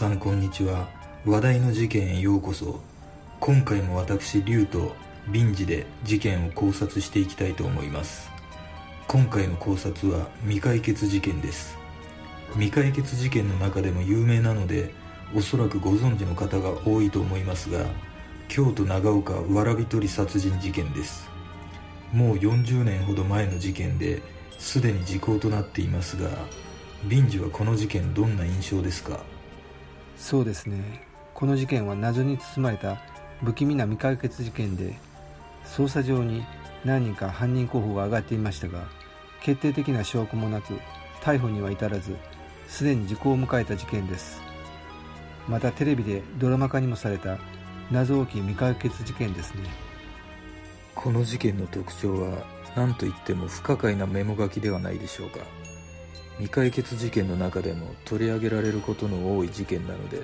さんこんにちは。話題の事件へようこそ。今回も私竜と民事で事件を考察していきたいと思います。今回の考察は未解決事件です。未解決事件の中でも有名なのでおそらくご存知の方が多いと思いますが京都長岡蕨取殺人事件です。もう40年ほど前の事件ですでに時効となっていますが民事はこの事件どんな印象ですか？そうですね。この事件は謎に包まれた不気味な未解決事件で捜査上に何人か犯人候補が挙がっていましたが決定的な証拠もなく逮捕には至らずすでに時効を迎えた事件です。またテレビでドラマ化にもされた謎多き未解決事件ですね。この事件の特徴は何といっても不可解なメモ書きではないでしょうか。未解決事件の中でも取り上げられることの多い事件なので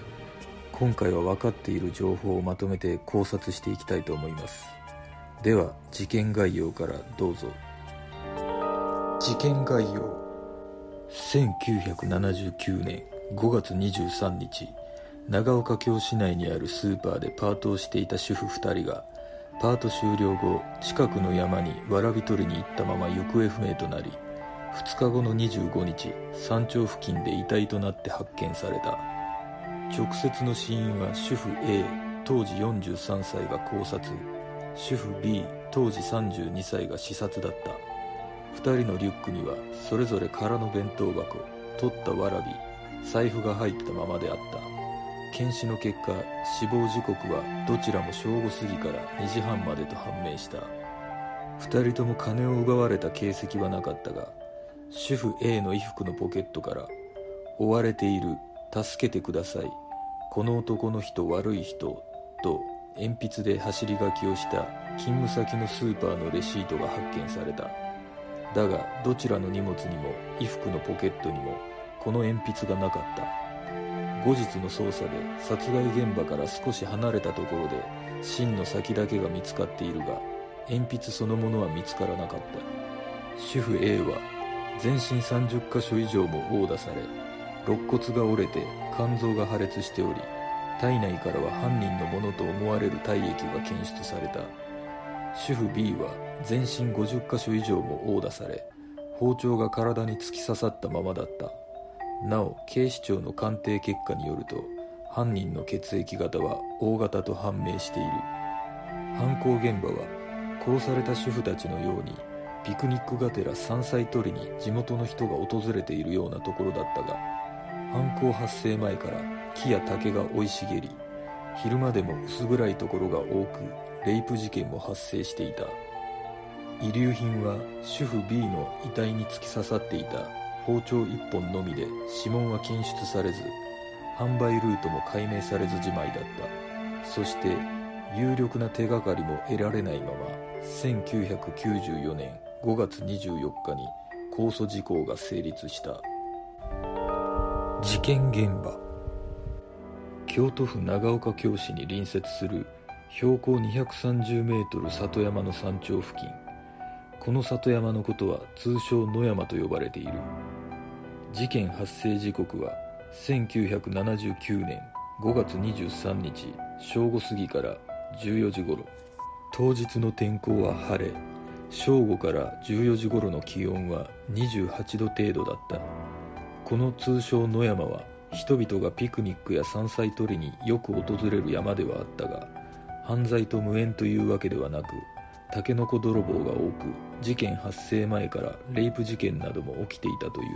今回は分かっている情報をまとめて考察していきたいと思います。では事件概要からどうぞ。事件概要。1979年5月23日長岡京市内にあるスーパーでパートをしていた主婦2人がパート終了後近くの山にわらび取りに行ったまま行方不明となり2日後の25日山頂付近で遺体となって発見された。直接の死因は主婦 A 当時43歳が考察。主婦 B 当時32歳が視察だった。2人のリュックにはそれぞれ空の弁当箱取ったわらび財布が入ったままであった。検視の結果死亡時刻はどちらも正午過ぎから2時半までと判明した。2人とも金を奪われた形跡はなかったが主婦 A の衣服のポケットから「追われている助けてください。この男の人悪い人」と鉛筆で走り書きをした勤務先のスーパーのレシートが発見された。だがどちらの荷物にも衣服のポケットにもこの鉛筆がなかった。後日の捜査で殺害現場から少し離れたところで芯の先だけが見つかっているが鉛筆そのものは見つからなかった。主婦 A は全身30箇所以上も殴打され肋骨が折れて肝臓が破裂しており体内からは犯人のものと思われる体液が検出された。主婦 B は全身50箇所以上も殴打され包丁が体に突き刺さったままだった。なお警視庁の鑑定結果によると犯人の血液型は O 型と判明している。犯行現場は殺された主婦たちのようにピクニックがてら山菜採りに地元の人が訪れているようなところだったが犯行発生前から木や竹が生い茂り昼間でも薄暗いところが多くレイプ事件も発生していた。遺留品は主婦 B の遺体に突き刺さっていた包丁1本のみで指紋は検出されず販売ルートも解明されずじまいだった。そして有力な手がかりも得られないまま1994年5月24日に控訴事項が成立した。事件現場。京都府長岡京市に隣接する標高 230m 里山の山頂付近。この里山のことは通称野山と呼ばれている。事件発生時刻は1979年5月23日正午過ぎから14時頃。当日の天候は晴れ。正午から14時頃の気温は28度程度だった。この通称野山は人々がピクニックや山菜採りによく訪れる山ではあったが犯罪と無縁というわけではなくタケノコ泥棒が多く事件発生前からレイプ事件なども起きていたという。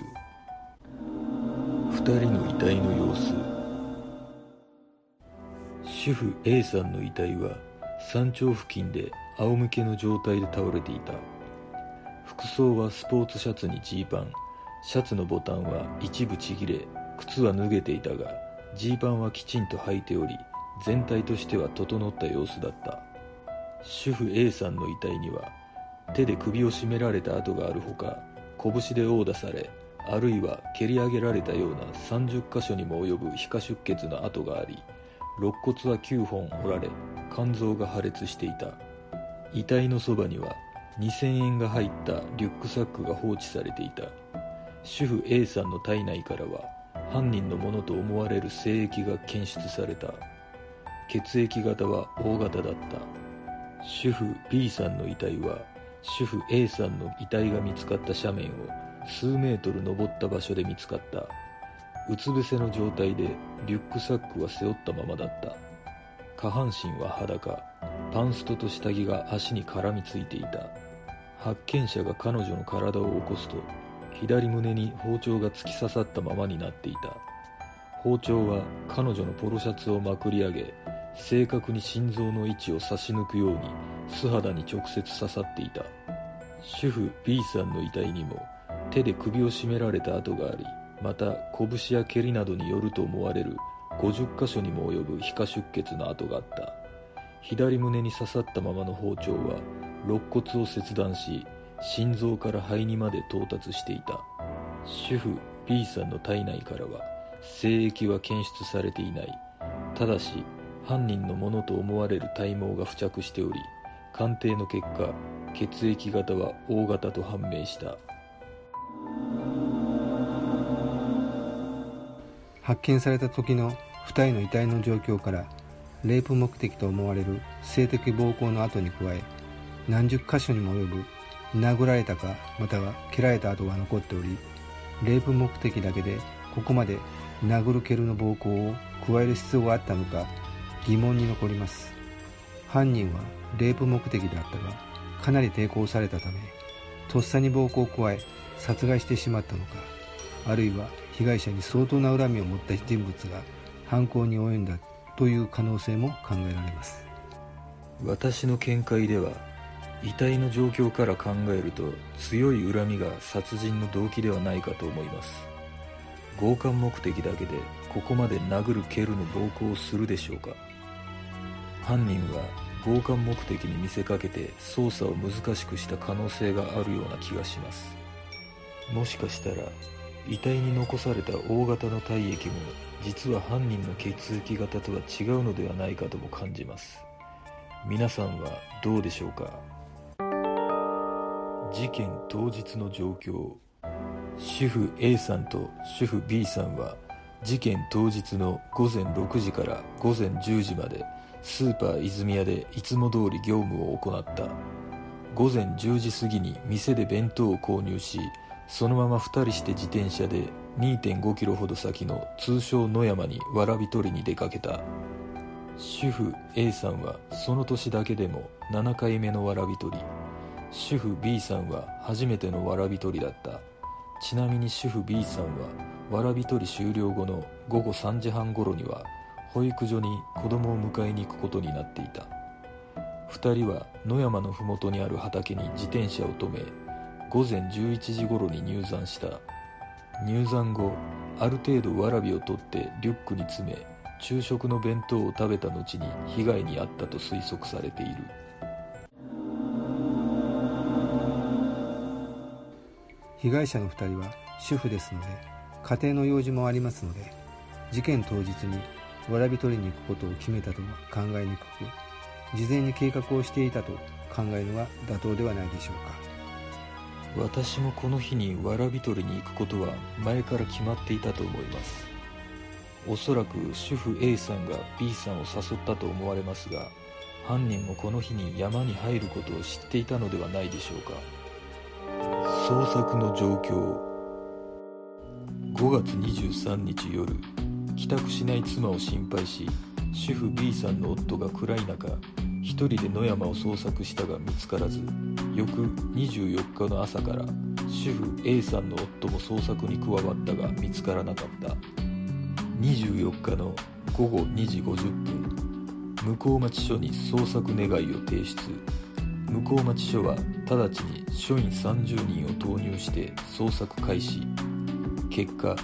2人の遺体の様子。主婦 A さんの遺体は山頂付近で仰向けの状態で倒れていた。服装はスポーツシャツにジーパン。シャツのボタンは一部ちぎれ靴は脱げていたがジーパンはきちんと履いており全体としては整った様子だった。主婦 A さんの遺体には手で首を絞められた跡があるほか拳で殴打されあるいは蹴り上げられたような30箇所にも及ぶ皮下出血の跡があり肋骨は9本折られ肝臓が破裂していた。遺体のそばには2000円が入ったリュックサックが放置されていた。主婦 A さんの体内からは犯人のものと思われる精液が検出された。血液型は O 型だった。主婦 B さんの遺体は主婦 A さんの遺体が見つかった斜面を数メートル登った場所で見つかった。うつ伏せの状態でリュックサックは背負ったままだった。下半身は裸。パンストと下着が足に絡みついていた。発見者が彼女の体を起こすと左胸に包丁が突き刺さったままになっていた。包丁は彼女のポロシャツをまくり上げ正確に心臓の位置を差し抜くように素肌に直接刺さっていた。主婦 B さんの遺体にも手で首を絞められた跡がありまた拳や蹴りなどによると思われる50箇所にも及ぶ皮下出血の跡があった。左胸に刺さったままの包丁は肋骨を切断し心臓から肺にまで到達していた。主婦 B さんの体内からは精液は検出されていない。ただし犯人のものと思われる体毛が付着しており鑑定の結果血液型は O 型と判明した。発見された時の2人の遺体の状況からレイプ目的と思われる性的暴行の後に加え何十箇所にも及ぶ殴られたかまたは蹴られた跡が残っておりレイプ目的だけでここまで殴る蹴るの暴行を加える必要があったのか疑問に残ります。犯人はレイプ目的であったがかなり抵抗されたためとっさに暴行を加え殺害してしまったのかあるいは被害者に相当な恨みを持った人物が犯行に及んだという可能性も考えられます。私の見解では遺体の状況から考えると強い恨みが殺人の動機ではないかと思います。強姦目的だけでここまで殴る蹴るの暴行をするでしょうか。犯人は強姦目的に見せかけて捜査を難しくした可能性があるような気がします。もしかしたら遺体に残された大型の体液も実は犯人の血液型とは違うのではないかとも感じます。皆さんはどうでしょうか？事件当日の状況。主婦 A さんと主婦 B さんは事件当日の午前6時から午前10時までスーパー泉屋でいつも通り業務を行った。午前10時過ぎに店で弁当を購入しそのまま2人して自転車で2.5キロほど先の通称野山にわらび取りに出かけた。主婦 A さんはその年だけでも7回目のわらび取り。主婦 B さんは初めてのわらび取りだった。ちなみに主婦 B さんはわらび取り終了後の午後3時半頃には保育所に子供を迎えに行くことになっていた。2人は野山の麓にある畑に自転車を止め午前11時頃に入山した。入山後ある程度わらびを取ってリュックに詰め昼食の弁当を食べた後に被害に遭ったと推測されている。被害者の2人は主婦ですので家庭の用事もありますので事件当日にわらび取りに行くことを決めたとは考えにくく事前に計画をしていたと考えるのが妥当ではないでしょうか。私もこの日にわらび取りに行くことは前から決まっていたと思います。おそらく主婦 A さんが B さんを誘ったと思われますが犯人もこの日に山に入ることを知っていたのではないでしょうか。捜索の状況。5月23日夜帰宅しない妻を心配し主婦 B さんの夫が暗い中一人で野山を捜索したが見つからず翌24日の朝から主婦 A さんの夫も捜索に加わったが見つからなかった。24日の午後2時50分向町署に捜索願いを提出。向町署は直ちに署員30人を投入して捜索開始。結果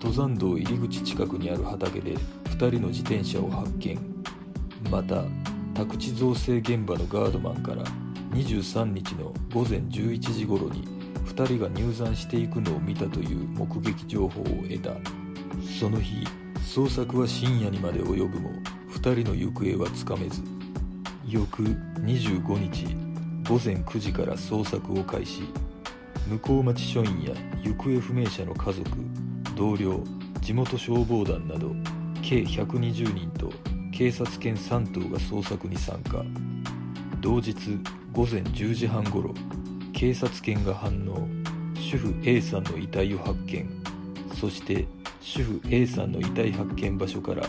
登山道入り口近くにある畑で2人の自転車を発見。また宅地造成現場のガードマンから23日の午前11時頃に2人が入山していくのを見たという目撃情報を得た。その日捜索は深夜にまで及ぶも2人の行方はつかめず。翌25日午前9時から捜索を開始。向町署員や行方不明者の家族同僚地元消防団など計120人と警察犬3頭が捜索に参加。同日午前10時半ごろ警察犬が反応。主婦 A さんの遺体を発見。そして主婦 A さんの遺体発見場所から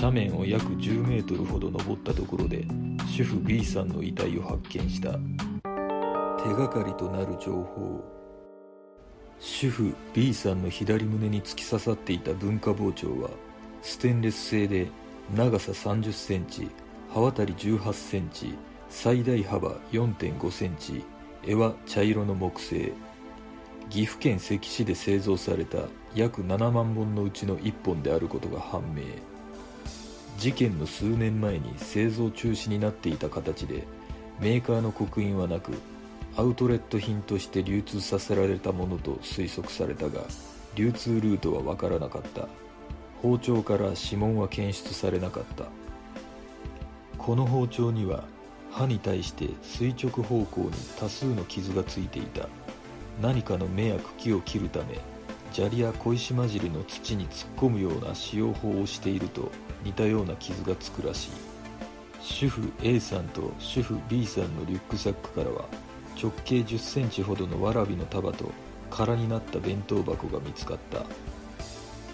斜面を約10メートルほど登ったところで主婦 B さんの遺体を発見した。手がかりとなる情報。主婦 B さんの左胸に突き刺さっていた文化包丁はステンレス製で長さ3 0センチ刃渡り1 8センチ最大幅4 5センチ柄は茶色の木製。岐阜県関市で製造された約7万本のうちの1本であることが判明。事件の数年前に製造中止になっていた形でメーカーの刻印はなくアウトレット品として流通させられたものと推測されたが流通ルートは分からなかった。包丁から指紋は検出されなかった。この包丁には刃に対して垂直方向に多数の傷がついていた。何かの目や茎を切るため砂利や小石混じりの土に突っ込むような使用法をしていると似たような傷がつくらしい。主婦 A さんと主婦 B さんのリュックサックからは直径1 0センチほどのわらびの束と空になった弁当箱が見つかった。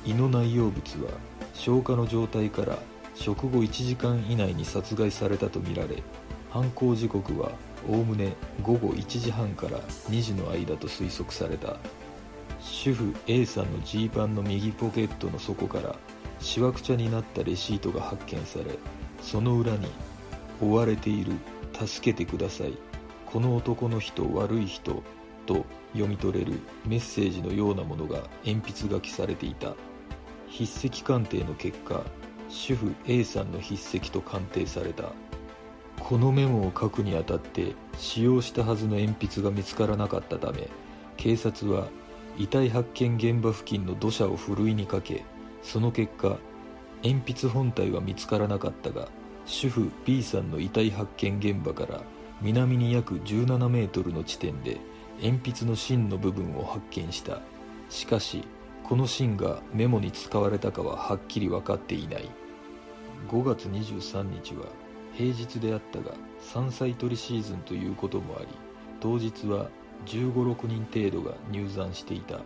胃の内容物は消化の状態から食後1時間以内に殺害されたとみられ犯行時刻はおおむね午後1時半から2時の間と推測された。主婦 A さんのジーパンの右ポケットの底からしわくちゃになったレシートが発見されその裏に「追われている助けてください。この男の人悪い人」と読み取れるメッセージのようなものが鉛筆書きされていた。筆跡鑑定の結果主婦 A さんの筆跡と鑑定された。このメモを書くにあたって使用したはずの鉛筆が見つからなかったため警察は遺体発見現場付近の土砂をふるいにかけその結果鉛筆本体は見つからなかったが主婦 B さんの遺体発見現場から南に約17メートルの地点で鉛筆の芯の部分を発見した。しかしこの芯がメモに使われたかははっきり分かっていない。5月23日は平日であったが山菜採りシーズンということもあり当日は1 5 6人程度が入山していた。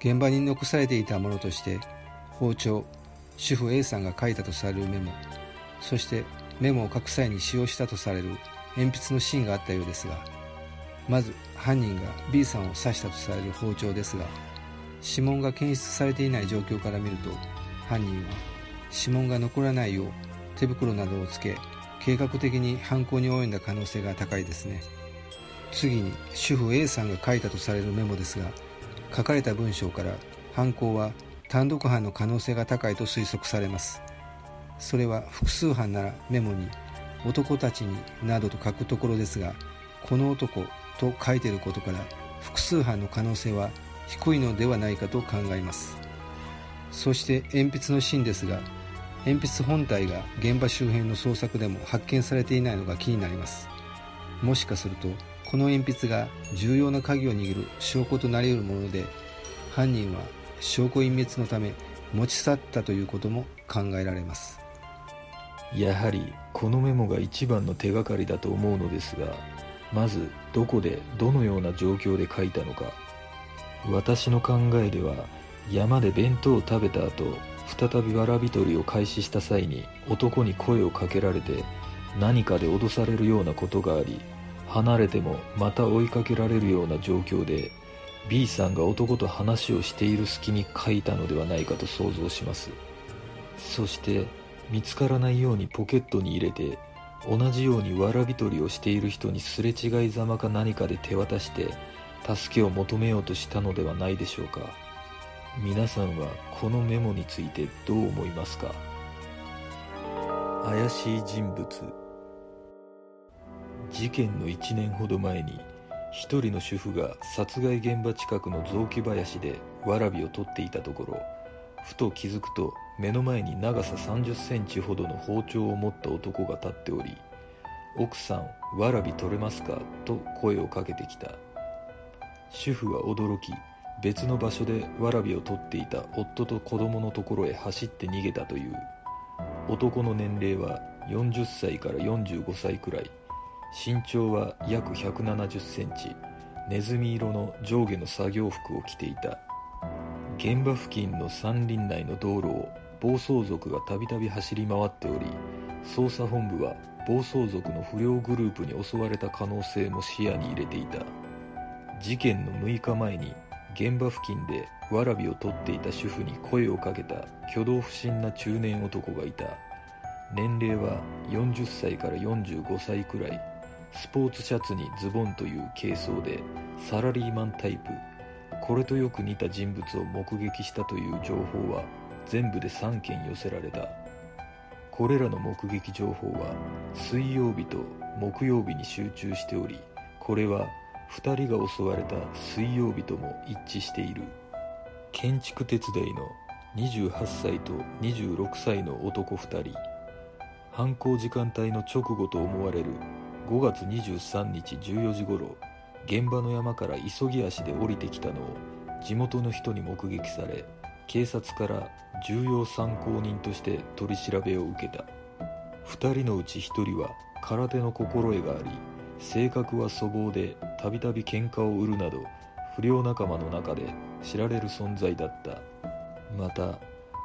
現場に残されていたものとして包丁主婦 A さんが書いたとされるメモそしてメモを書く際に使用したとされる鉛筆の芯があったようですがまず犯人が B さんを刺したとされる包丁ですが指紋が検出されていない状況から見ると犯人は指紋が残らないよう手袋などをつけ計画的に犯行に及んだ可能性が高いですね。次に主婦 A さんが書いたとされるメモですが書かれた文章から犯行は単独犯の可能性が高いと推測されます。それは複数犯ならメモに男たちになどと書くところですがこの男と書いていることから複数犯の可能性は低いのではないかと考えます。そして鉛筆の芯ですが鉛筆本体が現場周辺の捜索でも発見されていないのが気になります。もしかするとこの鉛筆が重要な鍵を握る証拠となり得るもので犯人は証拠隠滅のため持ち去ったということも考えられます。やはりこのメモが一番の手がかりだと思うのですがまずどこでどのような状況で書いたのか。私の考えでは山で弁当を食べた後再びわらび取りを開始した際に男に声をかけられて何かで脅されるようなことがあり離れてもまた追いかけられるような状況で B さんが男と話をしている隙に書いたのではないかと想像します。そして見つからないようにポケットに入れて同じようにわらび取りをしている人にすれ違いざまか何かで手渡して助けを求めようとしたのではないでしょうか。皆さんはこのメモについてどう思いますか？怪しい人物。事件の1年ほど前に一人の主婦が殺害現場近くの雑木林でわらびを取っていたところふと気づくと目の前に長さ3 0センチほどの包丁を持った男が立っており「奥さんわらび取れますか?」と声をかけてきた。主婦は驚き別の場所でわらびを取っていた夫と子供のところへ走って逃げたという男の年齢は40歳から45歳くらい。身長は約1 7 0センチ。ネズミ色の上下の作業服を着ていた。現場付近の山林内の道路を暴走族がたびたび走り回っており捜査本部は暴走族の不良グループに襲われた可能性も視野に入れていた。事件の6日前に現場付近でわらびを取っていた主婦に声をかけた挙動不審な中年男がいた。年齢は40歳から45歳くらい。スポーツシャツにズボンという軽装でサラリーマンタイプ。これとよく似た人物を目撃したという情報は全部で3件寄せられた。これらの目撃情報は水曜日と木曜日に集中しておりこれは2人が襲われた水曜日とも一致している。建築手伝いの28歳と26歳の男2人。犯行時間帯の直後と思われる5月23日14時ごろ現場の山から急ぎ足で降りてきたのを地元の人に目撃され警察から重要参考人として取り調べを受けた。2人のうち1人は空手の心得があり性格は粗暴でたびたび喧嘩を売るなど不良仲間の中で知られる存在だった。また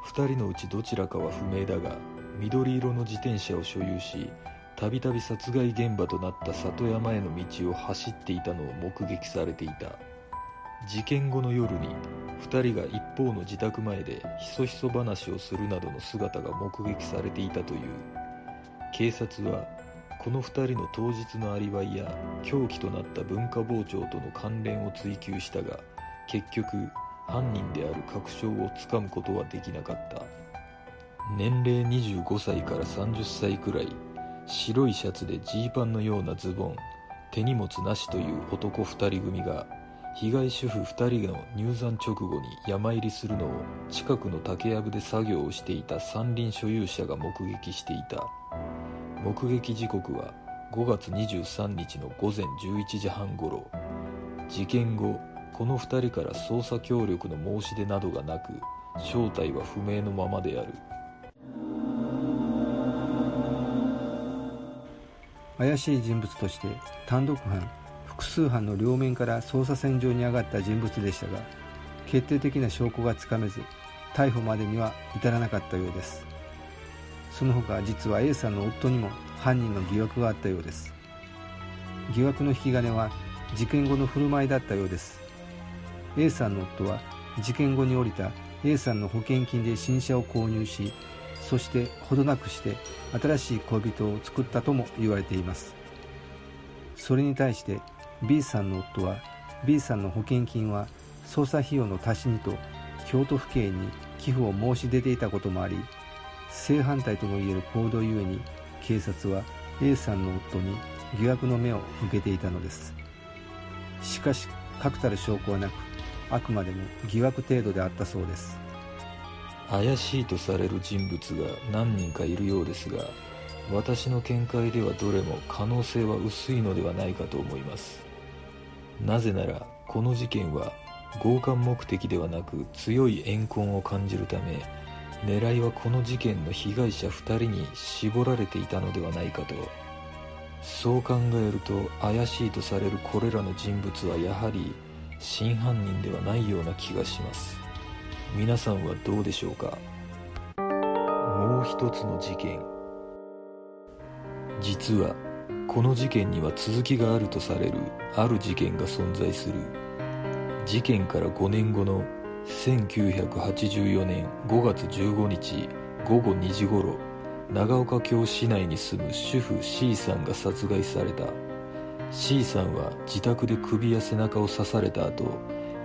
2人のうちどちらかは不明だが緑色の自転車を所有したびたび殺害現場となった里山への道を走っていたのを目撃されていた。事件後の夜に2人が一方の自宅前でひそひそ話をするなどの姿が目撃されていたという。警察はこの2人の当日のアリバイや凶器となった文化包丁との関連を追及したが結局犯人である確証をつかむことはできなかった。年齢25歳から30歳くらい白いシャツでジーパンのようなズボン手荷物なしという男2人組が被害主婦2人の入山直後に山入りするのを近くの竹やぶで作業をしていた山林所有者が目撃していた。目撃時刻は5月23日の午前11時半ごろ。事件後この2人から捜査協力の申し出などがなく正体は不明のままである。怪しい人物として単独犯複数犯の両面から捜査線上に上がった人物でしたが決定的な証拠がつかめず逮捕までには至らなかったようです。その他実は A さんの夫にも犯人の疑惑があったようです。疑惑の引き金は事件後の振る舞いだったようです。A さんの夫は事件後に降りた A さんの保険金で新車を購入しそしてほどなくして新しい恋人を作ったとも言われています。それに対して B さんの夫は B さんの保険金は捜査費用の足しにと京都府警に寄付を申し出ていたこともあり正反対ともいえる行動ゆえに警察は A さんの夫に疑惑の目を向けていたのです。しかし確たる証拠はなくあくまでも疑惑程度であったそうです。怪しいとされる人物が何人かいるようですが私の見解ではどれも可能性は薄いのではないかと思います。なぜならこの事件は強姦目的ではなく強い怨恨を感じるため狙いはこの事件の被害者2人に絞られていたのではないかと。そう考えると怪しいとされるこれらの人物はやはり真犯人ではないような気がします。皆さんはどうでしょうか？もう一つの事件。実はこの事件には続きがあるとされるある事件が存在する。事件から5年後の1984年5月15日午後2時頃長岡京市内に住む主婦 C さんが殺害された。C さんは自宅で首や背中を刺された後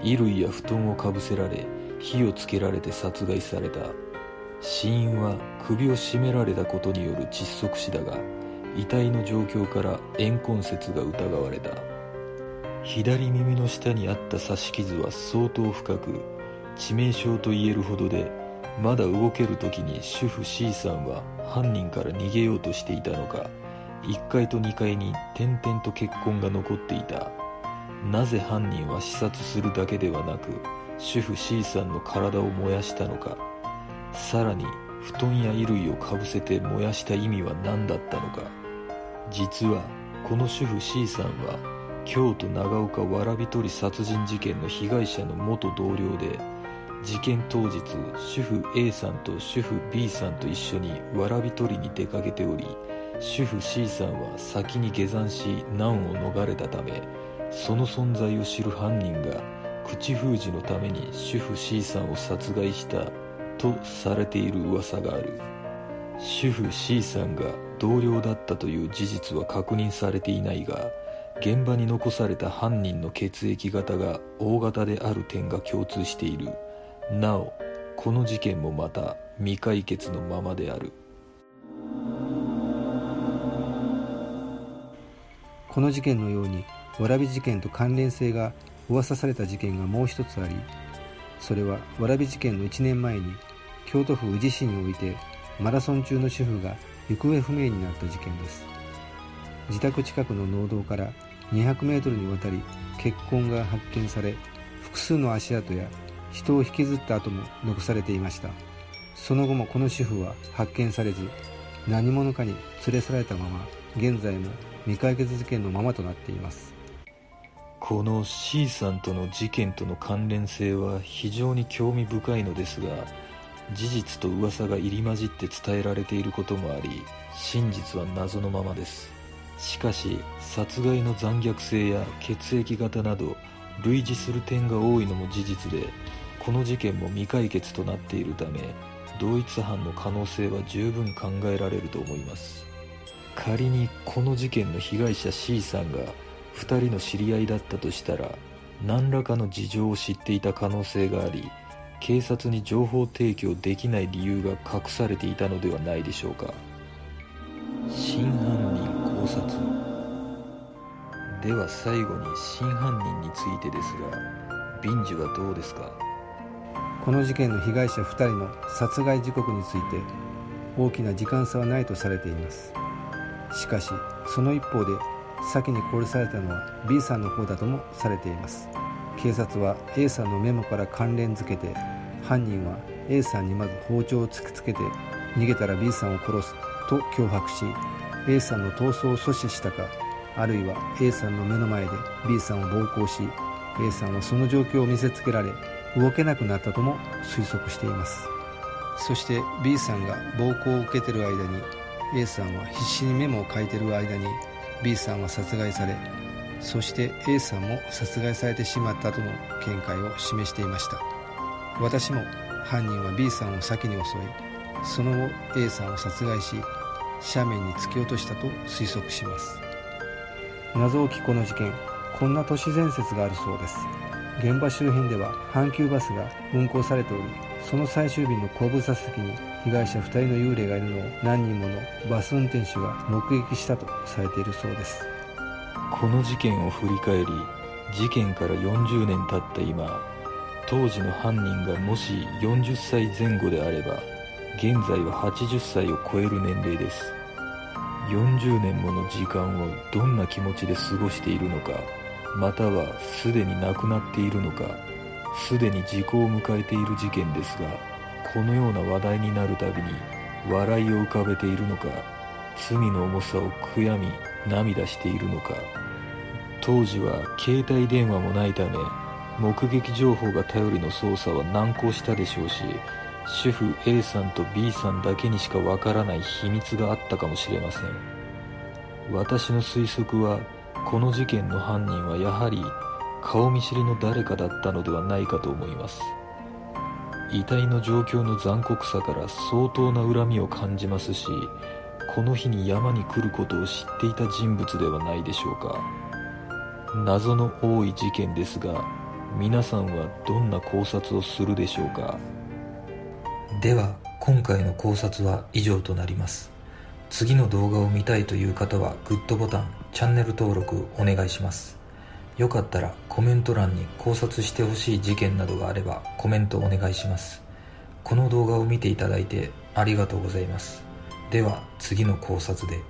衣類や布団をかぶせられ火をつけられて殺害された。死因は首を絞められたことによる窒息死だが遺体の状況から怨恨説が疑われた。左耳の下にあった刺し傷は相当深く致命傷と言えるほどでまだ動ける時に主婦 C さんは犯人から逃げようとしていたのか1階と2階に点々と血痕が残っていた。なぜ犯人は視察するだけではなく主婦 C さんの体を燃やしたのか。さらに布団や衣類をかぶせて燃やした意味は何だったのか。実はこの主婦 C さんは京都長岡蕨取り殺人事件の被害者の元同僚で事件当日主婦 A さんと主婦 B さんと一緒に蕨取りに出かけており主婦 C さんは先に下山し難を逃れたためその存在を知る犯人が口封じのために主婦 C さんを殺害したとされている噂がある。主婦 C さんが同僚だったという事実は確認されていないが現場に残された犯人の血液型が O 型である点が共通している。なおこの事件もまた未解決のままである。この事件のように蕨事件と関連性が噂された事件がもう一つありそれは蕨事件の1年前に京都府宇治市においてマラソン中の主婦が行方不明になった事件です。自宅近くの農道から200メートルにわたり血痕が発見され複数の足跡や人を引きずった後も残されていました。その後もこの主婦は発見されず何者かに連れ去られたまま現在も未解決事件のままとなっています。この C さんとの事件との関連性は非常に興味深いのですが事実と噂が入り混じって伝えられていることもあり真実は謎のままです。しかし殺害の残虐性や血液型など類似する点が多いのも事実でこの事件も未解決となっているため同一犯の可能性は十分考えられると思います。仮にこの事件の被害者 C さんが2人の知り合いだったとしたら何らかの事情を知っていた可能性があり警察に情報提供できない理由が隠されていたのではないでしょうか。真犯人考察では最後に真犯人についてですが敏治はどうですか？この事件の被害者2人の殺害時刻について大きな時間差はないとされています。しかしその一方で先に殺されたのは B さんの方だともされています。警察は A さんのメモから関連づけて犯人は A さんにまず包丁を突きつけて逃げたら B さんを殺すと脅迫し A さんの逃走を阻止したかあるいは A さんの目の前で B さんを暴行し A さんはその状況を見せつけられ動けなくなったとも推測しています。そして B さんが暴行を受けてる間に A さんは必死にメモを書いてる間に B さんは殺害されそして A さんも殺害されてしまったとの見解を示していました。私も犯人は B さんを先に襲いその後 A さんを殺害し斜面に突き落としたと推測します。謎多きこの事件。こんな都市伝説があるそうです。現場周辺では阪急バスが運行されておりその最終便の後部座席に被害者2人の幽霊がいるのを何人ものバス運転手が目撃したとされているそうです。この事件を振り返り事件から40年経った今当時の犯人がもし40歳前後であれば現在は80歳を超える年齢です。40年もの時間をどんな気持ちで過ごしているのかまたはすでに亡くなっているのかすでに時効を迎えている事件ですがこのような話題になるたびに笑いを浮かべているのか罪の重さを悔やみ涙しているのか。当時は携帯電話もないため目撃情報が頼りの捜査は難航したでしょうし主婦 A さんと B さんだけにしかわからない秘密があったかもしれません。私の推測はこの事件の犯人はやはり顔見知りの誰かだったのではないかと思います。遺体の状況の残酷さから相当な恨みを感じますしこの日に山に来ることを知っていた人物ではないでしょうか。謎の多い事件ですが皆さんはどんな考察をするでしょうか。では今回の考察は以上となります。次の動画を見たいという方はグッドボタンチャンネル登録お願いします。よかったらコメント欄に考察してほしい事件などがあればコメントお願いします。この動画を見ていただいてありがとうございます。では次の考察で。